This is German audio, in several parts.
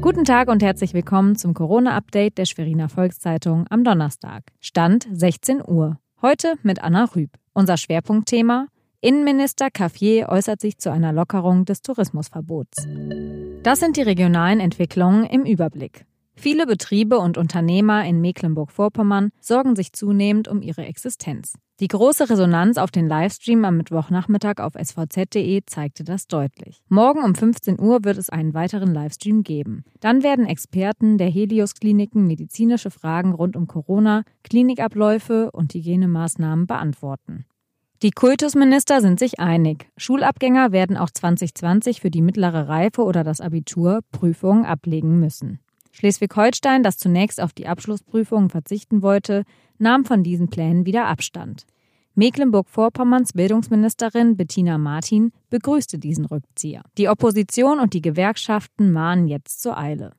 Guten Tag und herzlich willkommen zum Corona-Update der Schweriner Volkszeitung am Donnerstag. Stand 16 Uhr. Heute mit Anna Rüb. Unser Schwerpunktthema Innenminister Caffier äußert sich zu einer Lockerung des Tourismusverbots. Das sind die regionalen Entwicklungen im Überblick. Viele Betriebe und Unternehmer in Mecklenburg-Vorpommern sorgen sich zunehmend um ihre Existenz. Die große Resonanz auf den Livestream am Mittwochnachmittag auf svz.de zeigte das deutlich. Morgen um 15 Uhr wird es einen weiteren Livestream geben. Dann werden Experten der Helios Kliniken medizinische Fragen rund um Corona, Klinikabläufe und Hygienemaßnahmen beantworten. Die Kultusminister sind sich einig. Schulabgänger werden auch 2020 für die mittlere Reife oder das Abitur Prüfungen ablegen müssen. Schleswig-Holstein, das zunächst auf die Abschlussprüfungen verzichten wollte, nahm von diesen Plänen wieder Abstand. Mecklenburg-Vorpommerns Bildungsministerin Bettina Martin begrüßte diesen Rückzieher. Die Opposition und die Gewerkschaften mahnen jetzt zur Eile.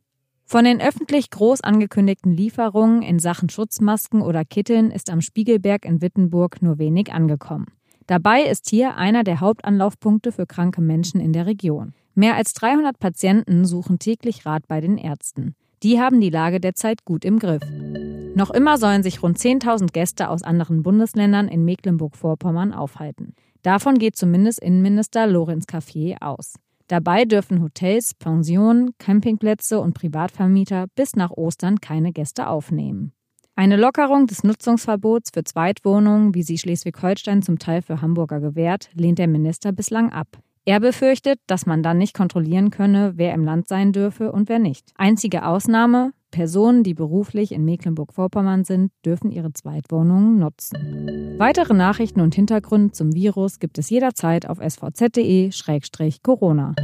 Von den öffentlich groß angekündigten Lieferungen in Sachen Schutzmasken oder Kitteln ist am Spiegelberg in Wittenburg nur wenig angekommen. Dabei ist hier einer der Hauptanlaufpunkte für kranke Menschen in der Region. Mehr als 300 Patienten suchen täglich Rat bei den Ärzten. Die haben die Lage derzeit gut im Griff. Noch immer sollen sich rund 10.000 Gäste aus anderen Bundesländern in Mecklenburg-Vorpommern aufhalten. Davon geht zumindest Innenminister Lorenz Caffier aus. Dabei dürfen Hotels, Pensionen, Campingplätze und Privatvermieter bis nach Ostern keine Gäste aufnehmen. Eine Lockerung des Nutzungsverbots für Zweitwohnungen, wie sie Schleswig-Holstein zum Teil für Hamburger gewährt, lehnt der Minister bislang ab. Er befürchtet, dass man dann nicht kontrollieren könne, wer im Land sein dürfe und wer nicht. Einzige Ausnahme, Personen, die beruflich in Mecklenburg-Vorpommern sind, dürfen ihre Zweitwohnungen nutzen. Weitere Nachrichten und Hintergründe zum Virus gibt es jederzeit auf svz.de-corona.